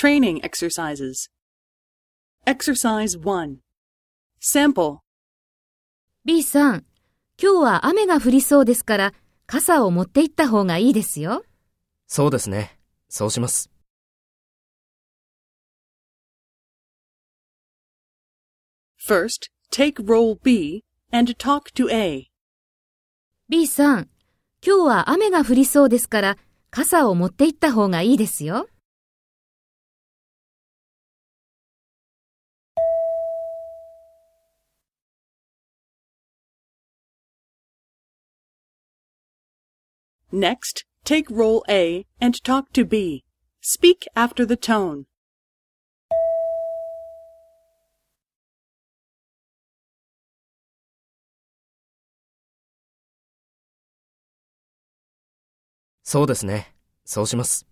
Training exercises. Exercise 1. Sample. B さん、今日は雨が降りそうですから、傘を持って行った方がいいですよ。そうですね。そうします。First, take role B and talk to A. B さん、今日は雨が降りそうですから、傘を持って行った方がいいですよ。Next, take role A and talk to B. Speak after the tone. そうですね。そうします。